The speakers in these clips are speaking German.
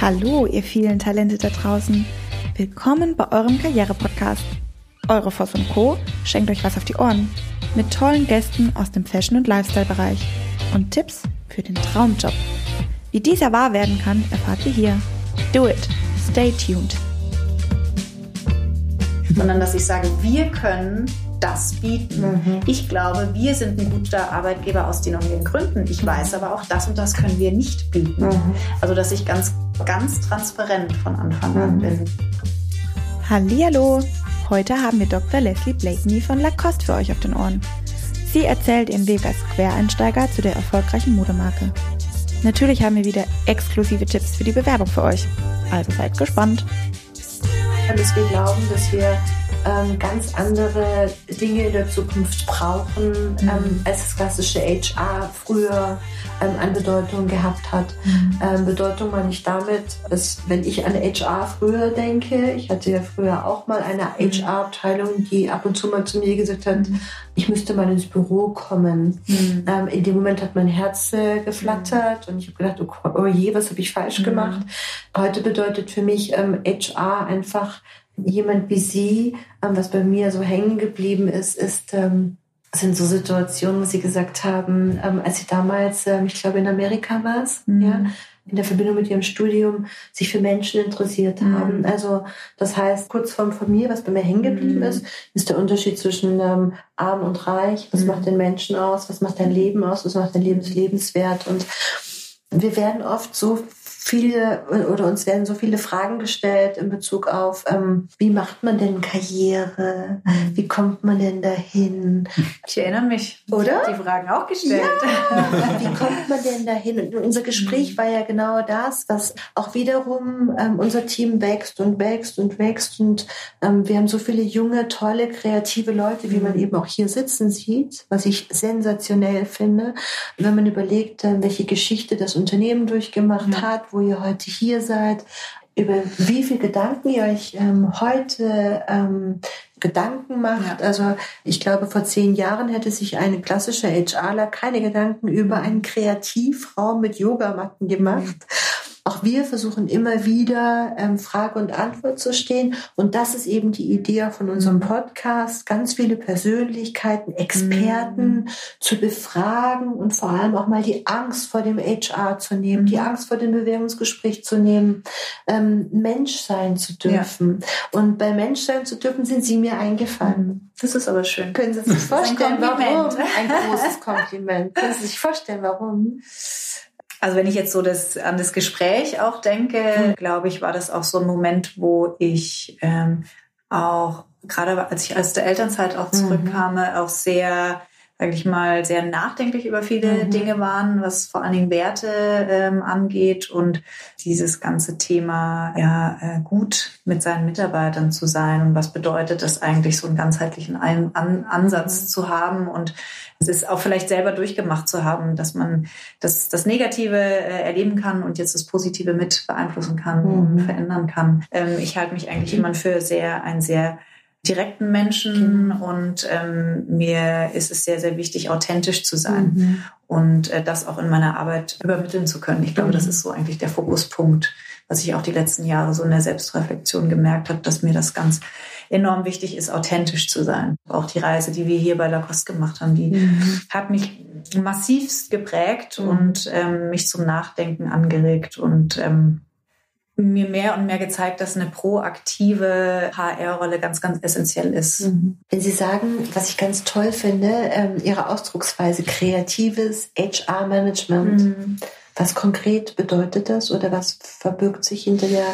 Hallo, ihr vielen Talente da draußen. Willkommen bei eurem Karriere-Podcast. Eure Voss und Co. schenkt euch was auf die Ohren. Mit tollen Gästen aus dem Fashion- und Lifestyle-Bereich. Und Tipps für den Traumjob. Wie dieser wahr werden kann, erfahrt ihr hier. Do it. Stay tuned. Sondern dass ich sage, wir können das bieten. Mhm. Ich glaube, wir sind ein guter Arbeitgeber aus den und den Gründen. Ich weiß aber auch, das und das können wir nicht bieten. Mhm. Also, dass ich ganz, ganz transparent von Anfang an mhm. bin. Hallihallo! Heute haben wir Dr. Leslie Blakeney von Lacoste für euch auf den Ohren. Sie erzählt ihren Weg als Quereinsteiger zu der erfolgreichen Modemarke. Natürlich haben wir wieder exklusive Tipps für die Bewerbung für euch. Also seid gespannt. Dass wir glauben, dass wir ähm, ganz andere Dinge in der Zukunft brauchen, mhm. ähm, als das klassische HR früher ähm, an Bedeutung gehabt hat. Mhm. Ähm, Bedeutung meine ich damit, dass wenn ich an HR früher denke, ich hatte ja früher auch mal eine HR-Abteilung, mhm. die ab und zu mal zu mir gesagt hat, mhm. ich müsste mal ins Büro kommen. Mhm. Ähm, in dem Moment hat mein Herz äh, geflattert und ich habe gedacht, oh, oh je, was habe ich falsch gemacht. Heute bedeutet für mich HR ähm, einfach jemand wie Sie, ähm, was bei mir so hängen geblieben ist, ist, ähm, sind so Situationen, wo Sie gesagt haben, ähm, als Sie damals, ich glaube in Amerika war es, mhm. ja, in der Verbindung mit Ihrem Studium sich für Menschen interessiert mhm. haben. Also das heißt, kurz vorm von mir, was bei mir hängen geblieben mhm. ist, ist der Unterschied zwischen ähm, arm und reich. Was mhm. macht den Menschen aus? Was macht dein Leben aus? Was macht dein Lebens lebenswert? Und wir werden oft so viele oder uns werden so viele Fragen gestellt in Bezug auf, ähm, wie macht man denn Karriere? Wie kommt man denn dahin? Ich erinnere mich. Oder? Die Fragen auch gestellt. Ja. wie kommt man denn dahin? Und unser Gespräch war ja genau das, was auch wiederum ähm, unser Team wächst und wächst und wächst. Und ähm, wir haben so viele junge, tolle, kreative Leute, wie man eben auch hier sitzen sieht, was ich sensationell finde. Wenn man überlegt, äh, welche Geschichte das Unternehmen durchgemacht mhm. hat, wo wo ihr heute hier seid, über wie viel Gedanken ihr euch ähm, heute ähm, Gedanken macht. Ja. Also ich glaube, vor zehn Jahren hätte sich ein klassischer HRler keine Gedanken über einen Kreativraum mit Yogamatten gemacht. Mhm. Auch wir versuchen immer wieder ähm, Frage und Antwort zu stehen. Und das ist eben die Idee von unserem mhm. Podcast, ganz viele Persönlichkeiten, Experten mhm. zu befragen und vor allem auch mal die Angst vor dem HR zu nehmen, mhm. die Angst vor dem Bewerbungsgespräch zu nehmen, ähm, Mensch sein zu dürfen. Ja. Und bei Mensch sein zu dürfen sind Sie mir eingefallen. Das ist aber schön. Können Sie sich vorstellen, warum? Ein großes Kompliment. Können Sie sich vorstellen, warum? Also wenn ich jetzt so das, an das Gespräch auch denke, mhm. glaube ich, war das auch so ein Moment, wo ich ähm, auch, gerade als ich aus der Elternzeit auch zurückkam, mhm. auch sehr sage ich mal, sehr nachdenklich über viele mhm. Dinge waren, was vor allen Dingen Werte ähm, angeht und dieses ganze Thema, ja, äh, gut mit seinen Mitarbeitern zu sein und was bedeutet das eigentlich, so einen ganzheitlichen An An Ansatz mhm. zu haben und es ist auch vielleicht selber durchgemacht zu haben, dass man das, das Negative äh, erleben kann und jetzt das Positive mit beeinflussen kann mhm. und verändern kann. Ähm, ich halte mich eigentlich immer für sehr, ein sehr direkten Menschen mhm. und ähm, mir ist es sehr, sehr wichtig, authentisch zu sein mhm. und äh, das auch in meiner Arbeit übermitteln zu können. Ich glaube, mhm. das ist so eigentlich der Fokuspunkt, was ich auch die letzten Jahre so in der Selbstreflexion gemerkt habe, dass mir das ganz enorm wichtig ist, authentisch zu sein. Auch die Reise, die wir hier bei Lacoste gemacht haben, die mhm. hat mich massivst geprägt mhm. und ähm, mich zum Nachdenken angeregt und ähm, mir mehr und mehr gezeigt, dass eine proaktive HR-Rolle ganz, ganz essentiell ist. Mhm. Wenn Sie sagen, was ich ganz toll finde, ähm, Ihre Ausdrucksweise kreatives HR-Management. Mhm. Was konkret bedeutet das oder was verbirgt sich hinter der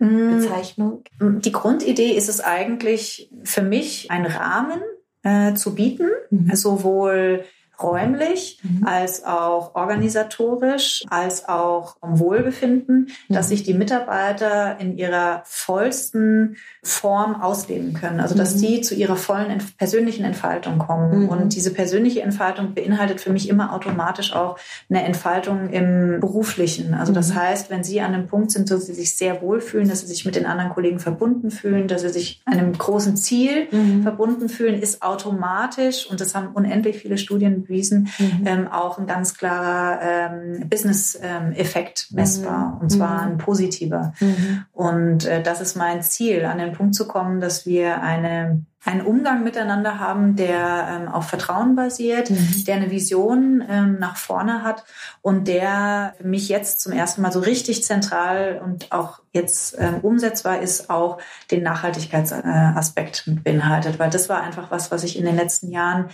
mhm. Bezeichnung? Die Grundidee ist es eigentlich für mich, einen Rahmen äh, zu bieten, mhm. sowohl räumlich mhm. als auch organisatorisch, als auch um Wohlbefinden, mhm. dass sich die Mitarbeiter in ihrer vollsten Form ausleben können. Also dass mhm. die zu ihrer vollen persönlichen Entfaltung kommen. Mhm. Und diese persönliche Entfaltung beinhaltet für mich immer automatisch auch eine Entfaltung im beruflichen. Also das mhm. heißt, wenn sie an einem Punkt sind, dass sie sich sehr wohlfühlen, dass sie sich mit den anderen Kollegen verbunden fühlen, dass sie sich einem großen Ziel mhm. verbunden fühlen, ist automatisch, und das haben unendlich viele Studien bewiesen, mhm. ähm, auch ein ganz klarer ähm, Business-Effekt ähm, messbar mhm. und zwar ein positiver. Und äh, das ist mein Ziel, an den Punkt zu kommen, dass wir eine einen Umgang miteinander haben, der ähm, auf Vertrauen basiert, mhm. der eine Vision ähm, nach vorne hat und der für mich jetzt zum ersten Mal so richtig zentral und auch jetzt ähm, umsetzbar ist, auch den Nachhaltigkeitsaspekt mit beinhaltet. Weil das war einfach was, was ich in den letzten Jahren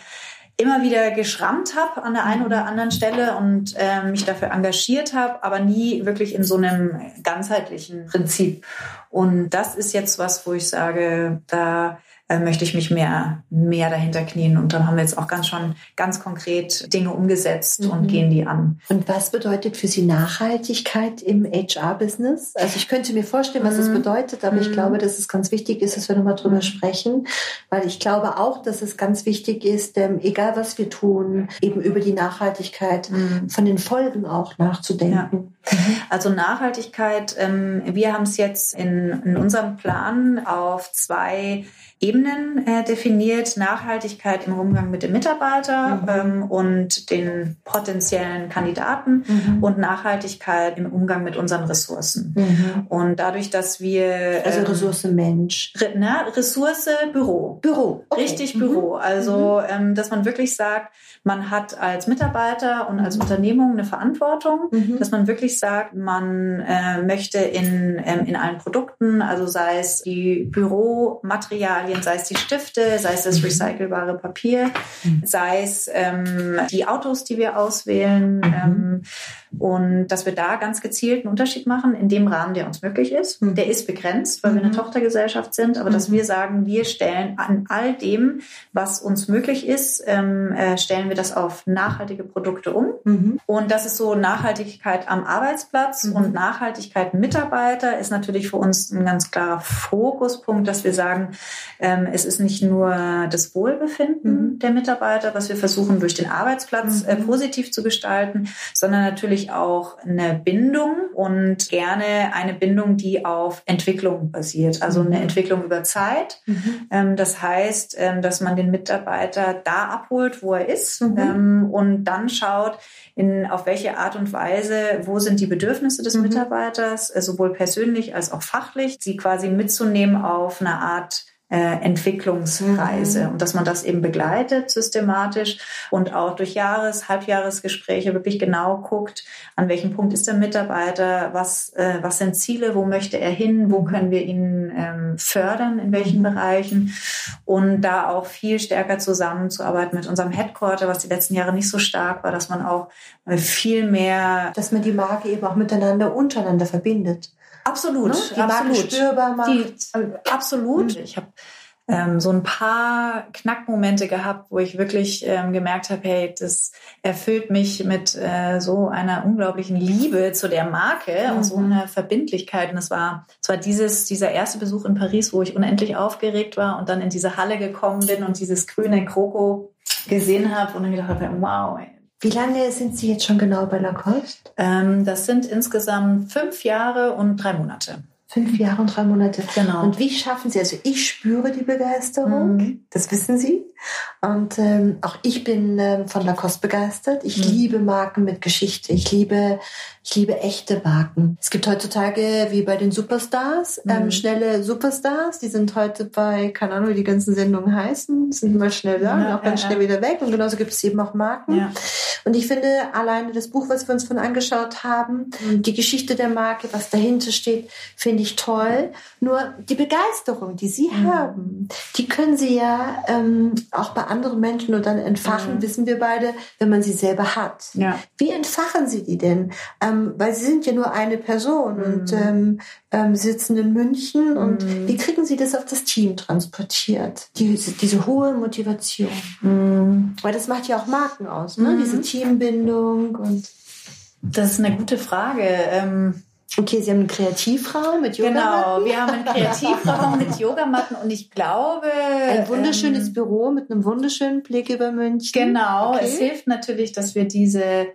immer wieder geschrammt habe an der einen oder anderen Stelle und äh, mich dafür engagiert habe, aber nie wirklich in so einem ganzheitlichen Prinzip. Und das ist jetzt was, wo ich sage, da äh, möchte ich mich mehr, mehr dahinter knien. Und dann haben wir jetzt auch ganz schon ganz konkret Dinge umgesetzt mhm. und gehen die an. Und was bedeutet für Sie Nachhaltigkeit im HR-Business? Also ich könnte mir vorstellen, was mhm. das bedeutet, aber mhm. ich glaube, dass es ganz wichtig ist, dass wir nochmal drüber mhm. sprechen, weil ich glaube auch, dass es ganz wichtig ist, ähm, egal was wir tun, eben über die Nachhaltigkeit mhm. von den Folgen auch nachzudenken. Ja. Also Nachhaltigkeit, ähm, wir haben es jetzt in, in unserem Plan auf zwei Ebenen äh, definiert. Nachhaltigkeit im Umgang mit dem Mitarbeiter mhm. ähm, und den potenziellen Kandidaten mhm. und Nachhaltigkeit im Umgang mit unseren Ressourcen. Mhm. Und dadurch, dass wir... Also ähm, Ressource Mensch. Re, na, Ressource Büro. Büro. Okay. Richtig Büro. Mhm. Also, mhm. ähm, dass man wirklich sagt, man hat als Mitarbeiter und als Unternehmung eine Verantwortung, mhm. dass man wirklich sagt, man äh, möchte in, ähm, in allen Produkten, also sei es die Büromaterialien, sei es die Stifte, sei es das mhm. recycelbare Papier, mhm. sei es ähm, die Autos, die wir auswählen, mhm. ähm, und dass wir da ganz gezielt einen Unterschied machen in dem Rahmen, der uns möglich ist. Mhm. Der ist begrenzt, weil wir eine mhm. Tochtergesellschaft sind, aber dass wir sagen, wir stellen an all dem, was uns möglich ist, ähm, äh, stellen wir das auf nachhaltige Produkte um. Mhm. Und das ist so Nachhaltigkeit am Arbeitsplatz mhm. und Nachhaltigkeit Mitarbeiter ist natürlich für uns ein ganz klarer Fokuspunkt, dass wir sagen, ähm, es ist nicht nur das Wohlbefinden mhm. der Mitarbeiter, was wir versuchen durch den Arbeitsplatz äh, mhm. positiv zu gestalten, sondern natürlich auch eine Bindung und gerne eine Bindung, die auf Entwicklung basiert, also eine mhm. Entwicklung über Zeit. Ähm, das heißt, ähm, dass man den Mitarbeiter da abholt, wo er ist mhm. ähm, und dann schaut, in, auf welche Art und Weise, wo sind die Bedürfnisse des mhm. Mitarbeiters, äh, sowohl persönlich als auch fachlich, sie quasi mitzunehmen auf eine Art Entwicklungsreise mhm. und dass man das eben begleitet systematisch und auch durch Jahres-, Halbjahresgespräche wirklich genau guckt, an welchem Punkt ist der Mitarbeiter, was, äh, was sind Ziele, wo möchte er hin, wo können wir ihn ähm, fördern, in welchen mhm. Bereichen und da auch viel stärker zusammenzuarbeiten mit unserem Headquarter, was die letzten Jahre nicht so stark war, dass man auch äh, viel mehr... Dass man die Marke eben auch miteinander, untereinander verbindet. Absolut, ne? die absolut. Marke spürbar macht. Die, äh, absolut. Mhm. Ich habe ähm, so ein paar Knackmomente gehabt, wo ich wirklich ähm, gemerkt habe, hey, das erfüllt mich mit äh, so einer unglaublichen Liebe zu der Marke mhm. und so mhm. einer Verbindlichkeit. Und es war, es war dieses, dieser erste Besuch in Paris, wo ich unendlich aufgeregt war und dann in diese Halle gekommen bin und dieses grüne Kroko gesehen habe und dann gedacht habe, wow, ey, wie lange sind Sie jetzt schon genau bei Lacoste? Ähm, das sind insgesamt fünf Jahre und drei Monate. Fünf Jahre und drei Monate. Genau. Und wie schaffen Sie, also ich spüre die Begeisterung, mhm. das wissen Sie. Und ähm, auch ich bin ähm, von Lacoste begeistert. Ich mhm. liebe Marken mit Geschichte. Ich liebe, ich liebe echte Marken. Es gibt heutzutage, wie bei den Superstars, ähm, mhm. schnelle Superstars. Die sind heute bei, keine Ahnung, wie die ganzen Sendungen heißen, sind mal schnell da ja, und auch ganz ja, schnell ja. wieder weg. Und genauso gibt es eben auch Marken. Und ich finde, alleine das Buch, was wir uns von angeschaut haben, mhm. die Geschichte der Marke, was dahinter steht, finde ich toll. Nur die Begeisterung, die Sie mhm. haben, die können Sie ja ähm, auch bei anderen Menschen nur dann entfachen, mhm. wissen wir beide, wenn man sie selber hat. Ja. Wie entfachen Sie die denn? Ähm, weil Sie sind ja nur eine Person mhm. und ähm, ähm, sitzen in München. Und mhm. wie kriegen Sie das auf das Team transportiert? Die, diese hohe Motivation. Mhm. Weil das macht ja auch Marken aus, ne? diese Teambindung und das ist eine gute Frage. Ähm Okay, Sie haben einen Kreativraum mit Yogamatten. Genau, wir haben einen Kreativraum mit Yogamatten und ich glaube... Ein wunderschönes ähm, Büro mit einem wunderschönen Blick über München. Genau, okay. es hilft natürlich, dass wir diese,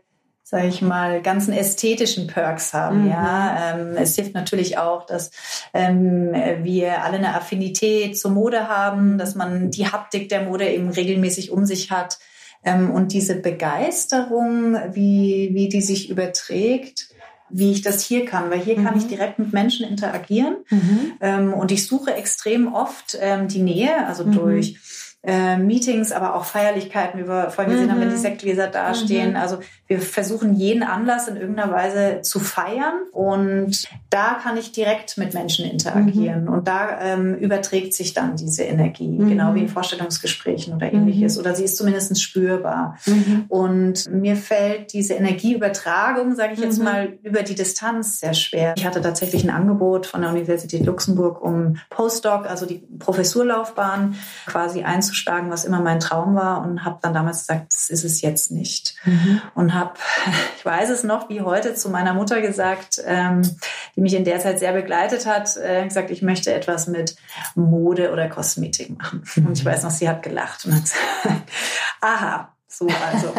sage ich mal, ganzen ästhetischen Perks haben. Mhm. Ja, ähm, Es hilft natürlich auch, dass ähm, wir alle eine Affinität zur Mode haben, dass man die Haptik der Mode eben regelmäßig um sich hat Ähm, und diese Begeisterung, wie, wie die sich überträgt, wie ich das hier kann, weil hier kann ich mhm. direkt mit Menschen interagieren mhm. ähm, und ich suche extrem oft ähm, die Nähe, also mhm. durch äh, Meetings, aber auch Feierlichkeiten, wie wir vorhin gesehen haben, wenn die mhm. Sektgläser dastehen. Mhm. Also wir versuchen jeden Anlass in irgendeiner Weise zu feiern und da kann ich direkt mit Menschen interagieren mhm. und da ähm, überträgt sich dann diese Energie, mhm. genau wie in Vorstellungsgesprächen oder ähnliches mhm. oder sie ist zumindest spürbar. Mhm. Und mir fällt diese Energieübertragung, sage ich jetzt mal, über die Distanz sehr schwer. Ich hatte tatsächlich ein Angebot von der Universität Luxemburg um Postdoc, also die Professurlaufbahn quasi einzuschreiben einzuschlagen, was immer mein Traum war und habe dann damals gesagt, das ist es jetzt nicht. Mhm. Und habe, ich weiß es noch, wie heute zu meiner Mutter gesagt, ähm, die mich in der Zeit sehr begleitet hat, äh, gesagt, ich möchte etwas mit Mode oder Kosmetik machen. Mhm. Und ich weiß noch, sie hat gelacht und hat gesagt, aha, so also.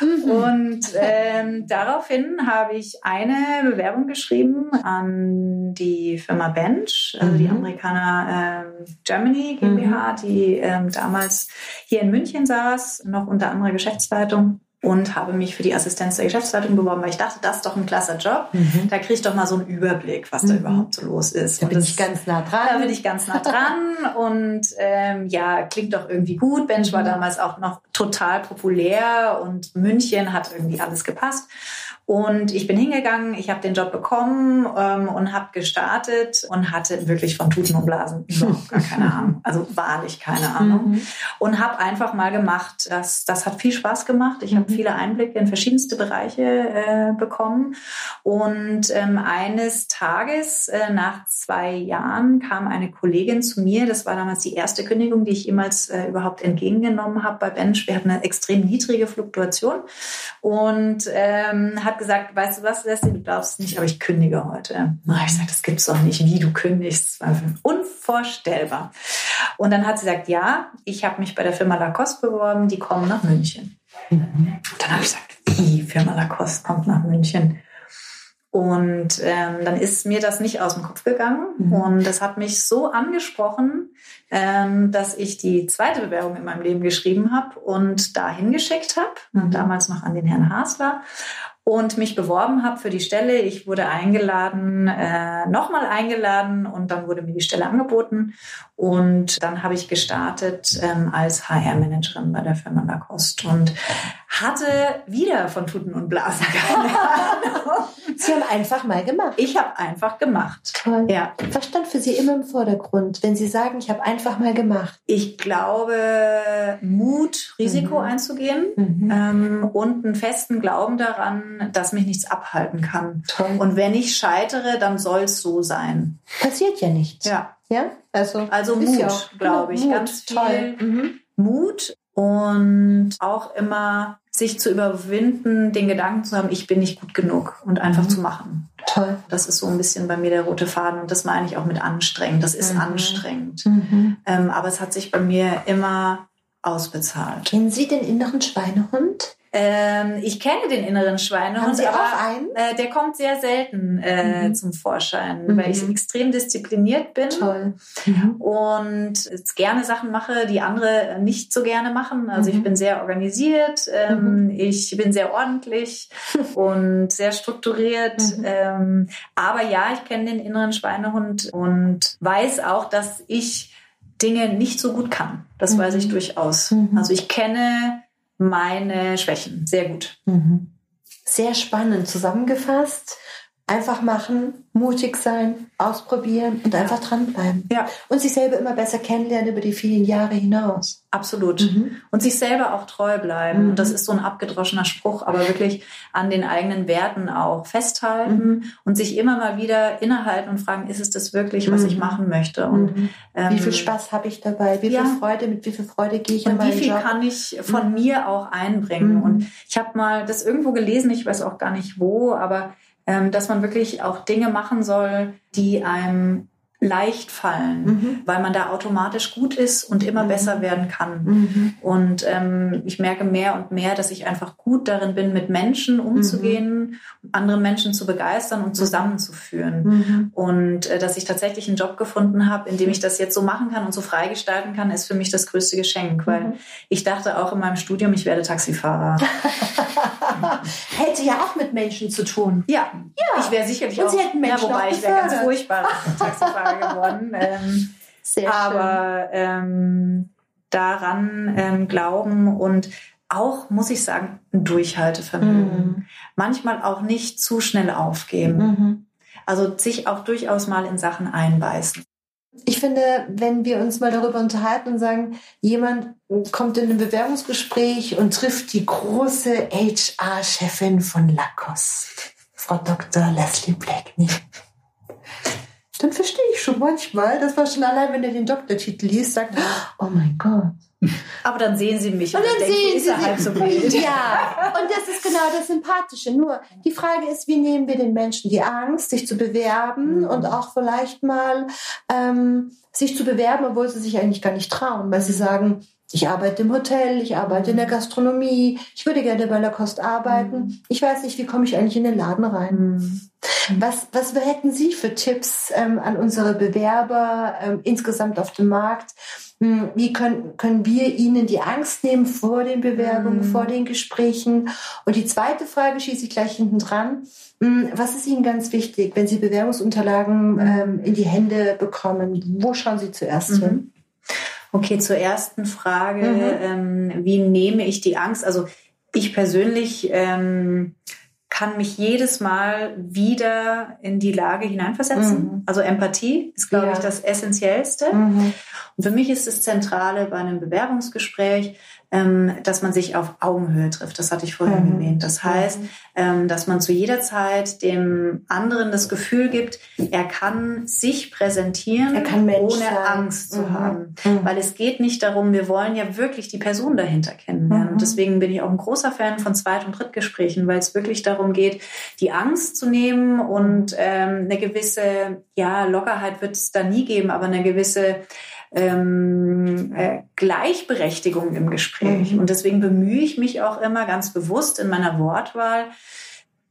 Mhm. Und ähm, daraufhin habe ich eine Bewerbung geschrieben an die Firma Bench, also mhm. die Amerikaner ähm, Germany GmbH, mhm. die ähm, damals hier in München saß, noch unter anderer Geschäftsleitung und habe mich für die Assistenz der Geschäftsleitung beworben, weil ich dachte, das ist doch ein klasse Job. Mhm. Da kriege ich doch mal so einen Überblick, was mhm. da überhaupt so los ist. Da bin das, ich ganz nah dran. Da bin ich ganz nah dran und ähm, ja, klingt doch irgendwie gut. Bench war mhm. damals auch noch total populär und München hat irgendwie alles gepasst. Und ich bin hingegangen, ich habe den Job bekommen ähm, und habe gestartet und hatte wirklich von Tuten und Blasen überhaupt gar keine Ahnung. Also wahrlich keine Ahnung. Mhm. Und habe einfach mal gemacht. Das, das hat viel Spaß gemacht. Ich habe mhm. viele Einblicke in verschiedenste Bereiche äh, bekommen. Und ähm, eines Tages, äh, nach zwei Jahren, kam eine Kollegin zu mir. Das war damals die erste Kündigung, die ich jemals äh, überhaupt entgegengenommen habe bei Bench. Wir hatten eine extrem niedrige Fluktuation und ähm, hat gesagt, weißt du was, Leslie, du darfst nicht, aber ich kündige heute. Na, ich sage, das gibt's doch nicht, wie du kündigst. Das war unvorstellbar. Und dann hat sie gesagt, ja, ich habe mich bei der Firma Lacoste beworben, die kommen nach München. Mhm. Dann habe ich gesagt, wie Firma Lacoste kommt nach München? Und ähm, dann ist mir das nicht aus dem Kopf gegangen. Mhm. Und das hat mich so angesprochen, ähm, dass ich die zweite Bewerbung in meinem Leben geschrieben habe und dahin geschickt habe. Mhm. Damals noch an den Herrn Hasler und mich beworben habe für die Stelle. Ich wurde eingeladen, äh, nochmal eingeladen und dann wurde mir die Stelle angeboten. Und dann habe ich gestartet ähm, als HR-Managerin bei der Firma Lacoste und hatte wieder von Tuten und Blasen keine Ahnung. Sie haben einfach mal gemacht. Ich habe einfach gemacht. Toll. Ja. Was stand für Sie immer im Vordergrund, wenn Sie sagen, ich habe einfach mal gemacht? Ich glaube, Mut, Risiko mhm. einzugehen mhm. Ähm, und einen festen Glauben daran, dass mich nichts abhalten kann. Toll. Und wenn ich scheitere, dann soll es so sein. Passiert ja nichts. Ja. Ja, also, also Mut, ja glaube ich. Mut, Ganz viel mhm. Mut und auch immer sich zu überwinden, den Gedanken zu haben, ich bin nicht gut genug und einfach mhm. zu machen. Toll. Das ist so ein bisschen bei mir der rote Faden und das meine ich auch mit anstrengend. Das ist mhm. anstrengend. Mhm. Ähm, aber es hat sich bei mir immer ausbezahlt. Kennen Sie den inneren Schweinehund? Ähm, ich kenne den inneren Schweinehund, Haben Sie aber auch einen? Äh, der kommt sehr selten äh, mhm. zum Vorschein, mhm. weil ich extrem diszipliniert bin Toll. Mhm. und gerne Sachen mache, die andere nicht so gerne machen. Also ich mhm. bin sehr organisiert, ähm, mhm. ich bin sehr ordentlich und sehr strukturiert. Mhm. Ähm, aber ja, ich kenne den inneren Schweinehund und weiß auch, dass ich Dinge nicht so gut kann. Das weiß ich durchaus. Also ich kenne meine Schwächen sehr gut. Mhm. Sehr spannend zusammengefasst. Einfach machen, mutig sein, ausprobieren und einfach dranbleiben. Ja. Und sich selber immer besser kennenlernen über die vielen Jahre hinaus. Absolut. Mhm. Und sich selber auch treu bleiben. Mhm. Und das ist so ein abgedroschener Spruch, aber wirklich an den eigenen Werten auch festhalten mhm. und sich immer mal wieder innehalten und fragen, ist es das wirklich, was ich mhm. machen möchte? Und mhm. ähm, wie viel Spaß habe ich dabei? Wie ja. viel Freude, mit wie viel Freude gehe ich und an meinen Wie viel Job? kann ich von mhm. mir auch einbringen? Und ich habe mal das irgendwo gelesen, ich weiß auch gar nicht wo, aber dass man wirklich auch Dinge machen soll, die einem leicht fallen, mhm. weil man da automatisch gut ist und immer mhm. besser werden kann. Mhm. Und ähm, ich merke mehr und mehr, dass ich einfach gut darin bin, mit Menschen umzugehen, mhm. andere Menschen zu begeistern und zusammenzuführen. Mhm. Und äh, dass ich tatsächlich einen Job gefunden habe, in dem ich das jetzt so machen kann und so freigestalten kann, ist für mich das größte Geschenk, weil mhm. ich dachte auch in meinem Studium, ich werde Taxifahrer. Hätte ja auch mit Menschen zu tun. Ja, ja. ich wäre sicherlich und auch, Sie hätten Menschen ja, wobei ich wäre ganz furchtbar Taxifahrer geworden. Ähm, Sehr aber ähm, daran ähm, glauben und auch, muss ich sagen, ein Durchhaltevermögen. Mhm. Manchmal auch nicht zu schnell aufgeben. Mhm. Also sich auch durchaus mal in Sachen einbeißen. Ich finde, wenn wir uns mal darüber unterhalten und sagen, jemand kommt in ein Bewerbungsgespräch und trifft die große HR-Chefin von Lacoste, Frau Dr. Leslie Blackney dann verstehe ich schon manchmal, dass man schon allein, wenn er den Doktortitel liest, sagt, oh mein Gott. Aber dann sehen sie mich und, und dann, dann sehen sie halt so wild. Ja, und das ist genau das Sympathische. Nur die Frage ist, wie nehmen wir den Menschen die Angst, sich zu bewerben mhm. und auch vielleicht mal ähm, sich zu bewerben, obwohl sie sich eigentlich gar nicht trauen, weil sie sagen, ich arbeite im Hotel, ich arbeite in der Gastronomie, ich würde gerne bei Lacoste arbeiten. Mhm. Ich weiß nicht, wie komme ich eigentlich in den Laden rein? Mhm. Was, was hätten Sie für Tipps ähm, an unsere Bewerber ähm, insgesamt auf dem Markt? Hm, wie können, können wir ihnen die Angst nehmen vor den Bewerbungen, mhm. vor den Gesprächen? Und die zweite Frage schieße ich gleich hinten dran. Hm, was ist Ihnen ganz wichtig, wenn Sie Bewerbungsunterlagen ähm, in die Hände bekommen? Wo schauen Sie zuerst mhm. hin? Okay, zur ersten Frage, mhm. ähm, wie nehme ich die Angst? Also ich persönlich ähm, kann mich jedes Mal wieder in die Lage hineinversetzen. Mhm. Also Empathie ist, glaube ja. ich, das Essentiellste. Mhm. Und für mich ist das Zentrale bei einem Bewerbungsgespräch, dass man sich auf Augenhöhe trifft. Das hatte ich vorhin mhm. erwähnt. Das heißt, ähm, dass man zu jeder Zeit dem anderen das Gefühl gibt, er kann sich präsentieren, kann ohne sein. Angst zu mhm. haben. Mhm. Weil es geht nicht darum, wir wollen ja wirklich die Person dahinter kennenlernen. Und mhm. deswegen bin ich auch ein großer Fan von Zweit- und Drittgesprächen, weil es wirklich darum geht, die Angst zu nehmen und ähm, eine gewisse, ja, Lockerheit wird es da nie geben, aber eine gewisse ähm, äh, Gleichberechtigung im Gespräch. Mhm. Und deswegen bemühe ich mich auch immer ganz bewusst in meiner Wortwahl,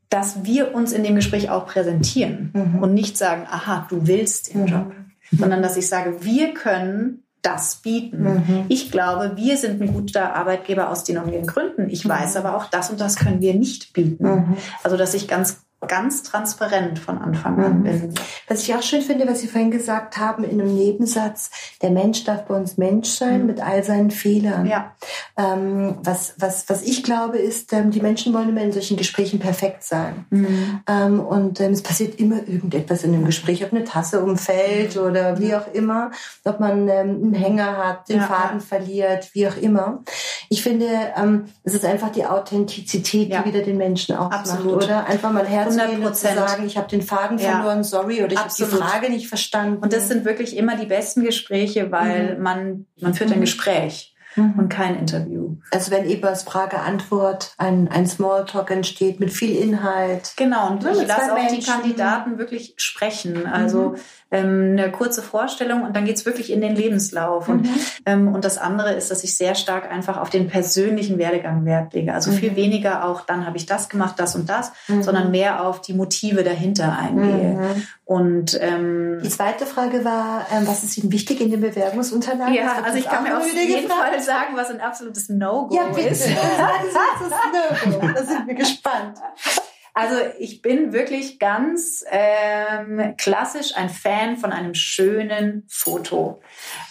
dass wir uns in dem Gespräch auch präsentieren mhm. und nicht sagen, aha, du willst den mhm. Job, sondern dass ich sage, wir können das bieten. Mhm. Ich glaube, wir sind ein guter Arbeitgeber aus den und den Gründen. Ich mhm. weiß aber auch, das und das können wir nicht bieten. Mhm. Also, dass ich ganz ganz transparent von Anfang an bin. Mhm. Was ich auch schön finde, was Sie vorhin gesagt haben in einem Nebensatz, der Mensch darf bei uns Mensch sein mhm. mit all seinen Fehlern. Ja. Ähm, was, was, was ich glaube ist, ähm, die Menschen wollen immer in solchen Gesprächen perfekt sein. Mhm. Ähm, und ähm, es passiert immer irgendetwas in dem Gespräch, ob eine Tasse umfällt mhm. oder wie auch immer, ob man ähm, einen Hänger hat, den ja. Faden verliert, wie auch immer. Ich finde, ähm, es ist einfach die Authentizität, ja. die wieder den Menschen ausmacht, Absolut. oder? Einfach mal Herz 100 zu sagen, ich habe den Faden ja. verloren, sorry, oder ich habe die Frage nicht verstanden. Und das sind wirklich immer die besten Gespräche, weil mhm. man, man führt ein mhm. Gespräch mhm. und kein Interview. Also wenn Ebers Frage-Antwort ein, ein Smalltalk entsteht mit viel Inhalt. Genau, und ich lasse auch die Kandidaten wirklich sprechen. Also mhm ähm, eine kurze Vorstellung und dann geht's wirklich in den Lebenslauf. Mhm. Und, ähm, und das andere ist, dass ich sehr stark einfach auf den persönlichen Werdegang Wert lege. Also mhm. viel weniger auch, dann habe ich das gemacht, das und das, mhm. sondern mehr auf die Motive dahinter eingehe. Mhm. Und ähm, die zweite Frage war, ähm, was ist Ihnen wichtig in den Bewerbungsunterlagen? Ja, also ich kann mir auf jeden gefragt? Fall sagen, was ein absolutes No-Go ja, ist. Sie, was ist No-Go? Da sind wir gespannt. Also ich bin wirklich ganz ähm, klassisch ein Fan von einem schönen Foto.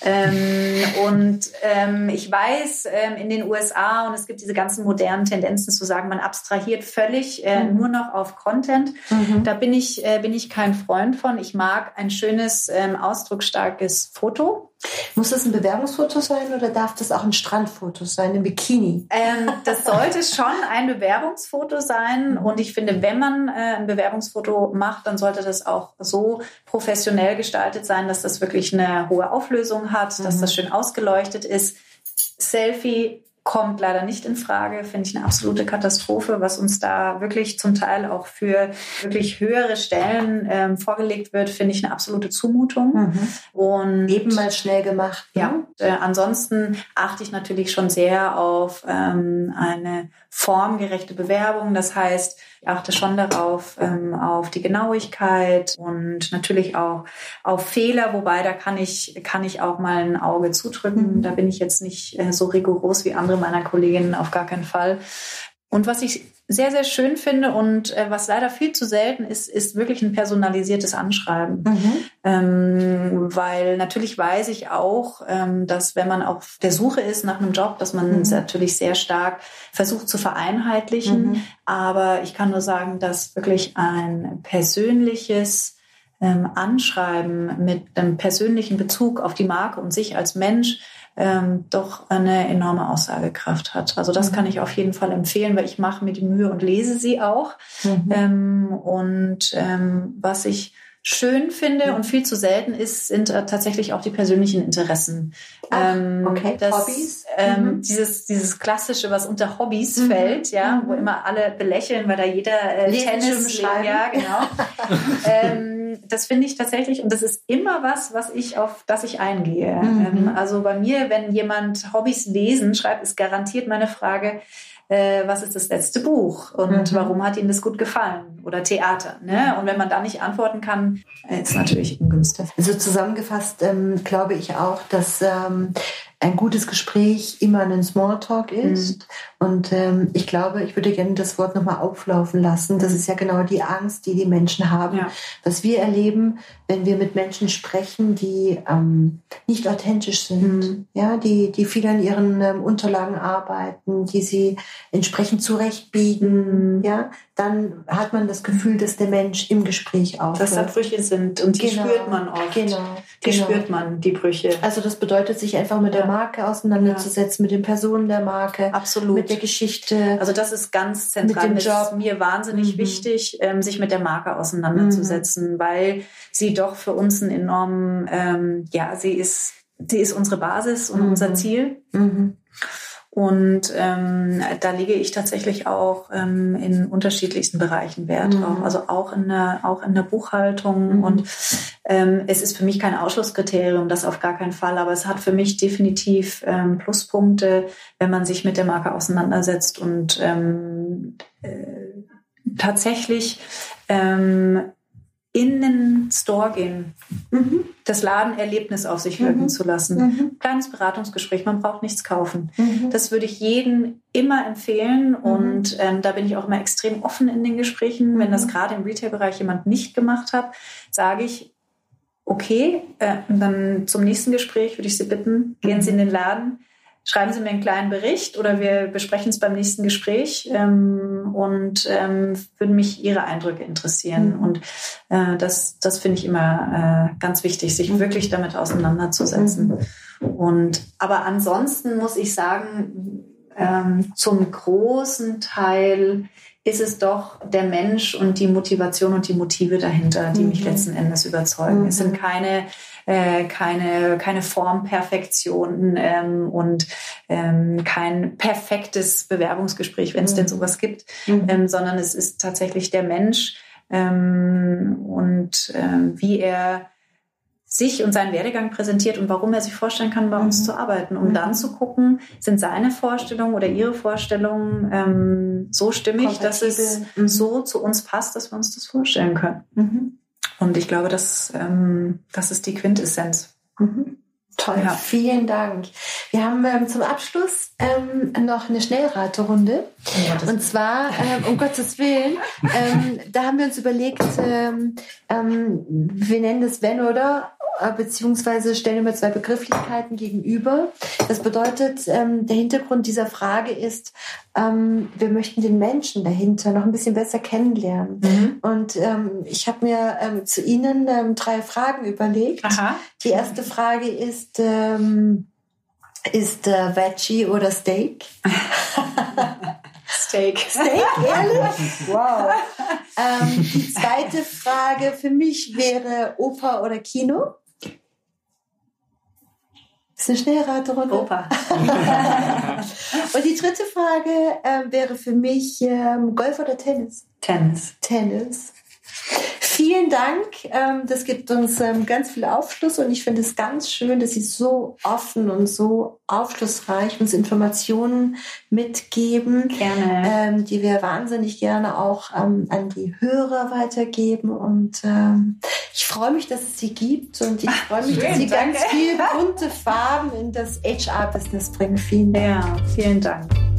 Ähm, und ähm, ich weiß, ähm, in den USA, und es gibt diese ganzen modernen Tendenzen zu sagen, man abstrahiert völlig äh, mhm. nur noch auf Content. Mhm. Da bin ich, äh, bin ich kein Freund von. Ich mag ein schönes, ähm, ausdrucksstarkes Foto. Muss das ein Bewerbungsfoto sein oder darf das auch ein Strandfoto sein, ein Bikini? Ähm, das sollte schon ein Bewerbungsfoto sein. Und ich finde, wenn man äh, ein Bewerbungsfoto macht, dann sollte das auch so professionell gestaltet sein, dass das wirklich eine hohe Auflösung hat, mhm. dass das schön ausgeleuchtet ist. Selfie kommt leider nicht in Frage, finde ich eine absolute Katastrophe, was uns da wirklich zum Teil auch für wirklich höhere Stellen ähm, vorgelegt wird, finde ich eine absolute Zumutung. Mhm. Und eben mal schnell gemacht. Ne? Ja. Äh, ansonsten achte ich natürlich schon sehr auf ähm, eine formgerechte Bewerbung. Das heißt, ich achte schon darauf, ähm, auf die Genauigkeit und natürlich auch auf Fehler, wobei da kann ich, kann ich auch mal ein Auge zudrücken. Da bin ich jetzt nicht äh, so rigoros wie andere meiner Kolleginnen, auf gar keinen Fall. Und was ich sehr, sehr schön finde und äh, was leider viel zu selten ist, ist wirklich ein personalisiertes Anschreiben. Mhm. Ähm, weil natürlich weiß ich auch, ähm, dass wenn man auf der Suche ist nach einem Job, dass man mhm. natürlich sehr stark versucht zu vereinheitlichen. Mhm. Aber ich kann nur sagen, dass wirklich ein persönliches ähm, Anschreiben mit einem persönlichen Bezug auf die Marke und sich als Mensch ähm, doch eine enorme Aussagekraft hat. Also das mhm. kann ich auf jeden Fall empfehlen, weil ich mache mir die Mühe und lese sie auch. Mhm. Ähm, und ähm, was ich schön finde und viel zu selten ist, sind äh, tatsächlich auch die persönlichen Interessen. Ach, ähm, okay, das, Hobbys. Ähm, mhm. Dieses dieses klassische, was unter Hobbys mhm. fällt, ja, mhm. wo immer alle belächeln, weil da jeder äh, Tennis, ja, genau. ähm, das finde ich tatsächlich und das ist immer was, was ich auf das ich eingehe. Mhm. Ähm, also bei mir, wenn jemand Hobbys lesen schreibt, ist garantiert meine Frage äh, was ist das letzte Buch und mhm. warum hat Ihnen das gut gefallen oder Theater. Ne? Und wenn man da nicht antworten kann, äh, ist natürlich ungünstig. Also zusammengefasst ähm, glaube ich auch, dass ähm, ein gutes Gespräch immer ein Smalltalk ist. Mhm. Und ähm, ich glaube, ich würde gerne das Wort nochmal auflaufen lassen. Das ist ja genau die Angst, die die Menschen haben. Ja. Was wir erleben, wenn wir mit Menschen sprechen, die ähm, nicht authentisch sind, mhm. ja, die, die viel an ihren ähm, Unterlagen arbeiten, die sie entsprechend zurechtbiegen, mhm. ja, dann hat man das Gefühl, dass der Mensch im Gespräch auch. Dass da Brüche sind und die genau. spürt man oft. Genau. Die genau. spürt man, die Brüche. Also das bedeutet, sich einfach mit der Marke auseinanderzusetzen, ja. mit den Personen der Marke. Absolut. Mit der Geschichte. Also das ist ganz zentral. Mit dem Job. ist mir wahnsinnig mhm. wichtig, ähm, sich mit der Marke auseinanderzusetzen, mhm. weil sie doch für uns einen enormen, ähm, ja, sie ist, sie ist unsere Basis und mhm. unser Ziel. Und ähm, da lege ich tatsächlich auch ähm, in unterschiedlichsten Bereichen Wert mhm. drauf. Also auch in der, auch in der Buchhaltung. Mhm. Und ähm, es ist für mich kein Ausschlusskriterium, das auf gar keinen Fall. Aber es hat für mich definitiv ähm, Pluspunkte, wenn man sich mit der Marke auseinandersetzt und ähm, äh, tatsächlich ähm, in den Store gehen, mhm. das Ladenerlebnis auf sich wirken mhm. zu lassen. Mhm. Kleines Beratungsgespräch, man braucht nichts kaufen. Mhm. Das würde ich jedem immer empfehlen mhm. und ähm, da bin ich auch immer extrem offen in den Gesprächen. Wenn das mhm. gerade im Retail-Bereich jemand nicht gemacht hat, sage ich, okay, äh, dann zum nächsten Gespräch würde ich Sie bitten, gehen Sie in den Laden, schreiben Sie mir einen kleinen Bericht oder wir besprechen es beim nächsten Gespräch ähm, und ähm, würden mich Ihre Eindrücke interessieren. Mhm. Und äh, das, das finde ich immer äh, ganz wichtig, sich wirklich damit auseinanderzusetzen. Mhm. Und aber ansonsten muss ich sagen, ähm, zum großen Teil ist es doch der Mensch und die Motivation und die Motive dahinter, die mich mhm. letzten Endes überzeugen. Es sind keine äh, keine, keine Formperfektion ähm, und ähm, kein perfektes Bewerbungsgespräch, wenn es mhm. denn sowas gibt, mhm. ähm, sondern es ist tatsächlich der Mensch ähm, und ähm, wie er sich und seinen Werdegang präsentiert und warum er sich vorstellen kann, bei uns mhm. zu arbeiten, um mhm. dann zu gucken, sind seine Vorstellungen oder ihre Vorstellungen ähm, so stimmig, dass es mhm. so zu uns passt, dass wir uns das vorstellen können. Und ich glaube, das, ähm, das ist die Quintessenz. Mhm. Toll, ja. vielen Dank. Wir haben ähm, zum Abschluss ähm, noch eine Schnellraterunde. Oh, und zwar, ähm, um Gottes Willen, ähm, da haben wir uns überlegt, ähm, ähm, wir nennen das wenn oder äh, beziehungsweise stellen wir zwei Begrifflichkeiten gegenüber. Das bedeutet, der Hintergrund dieser Frage ist, ähm, wir möchten den Menschen dahinter noch ein bisschen besser kennenlernen. Mhm. Und ähm, ich habe mir ähm, zu Ihnen ähm, drei Fragen überlegt. Aha. Die erste Frage ist, ähm, ist äh, Veggie oder Steak? Steak. Steak, ehrlich? Wow. Ähm, die zweite Frage für mich wäre Oper oder Kino? Eine Schnellraterunde. Opa. Und die dritte Frage ähm, wäre für mich ähm, Golf oder Tennis? Tennis. Tennis. Vielen Dank. Ähm, das gibt uns ähm, ganz viel Aufschluss und ich finde es ganz schön, dass Sie so offen und so aufschlussreich uns Informationen mitgeben, Gerne. ähm, die wir wahnsinnig gerne auch an die Hörer weitergeben. Und ich freue mich, dass es sie gibt und ich freue mich, dass Sie ganz viele bunte Farben in das HR-Business bringen. Vielen Dank. Ja, vielen Dank.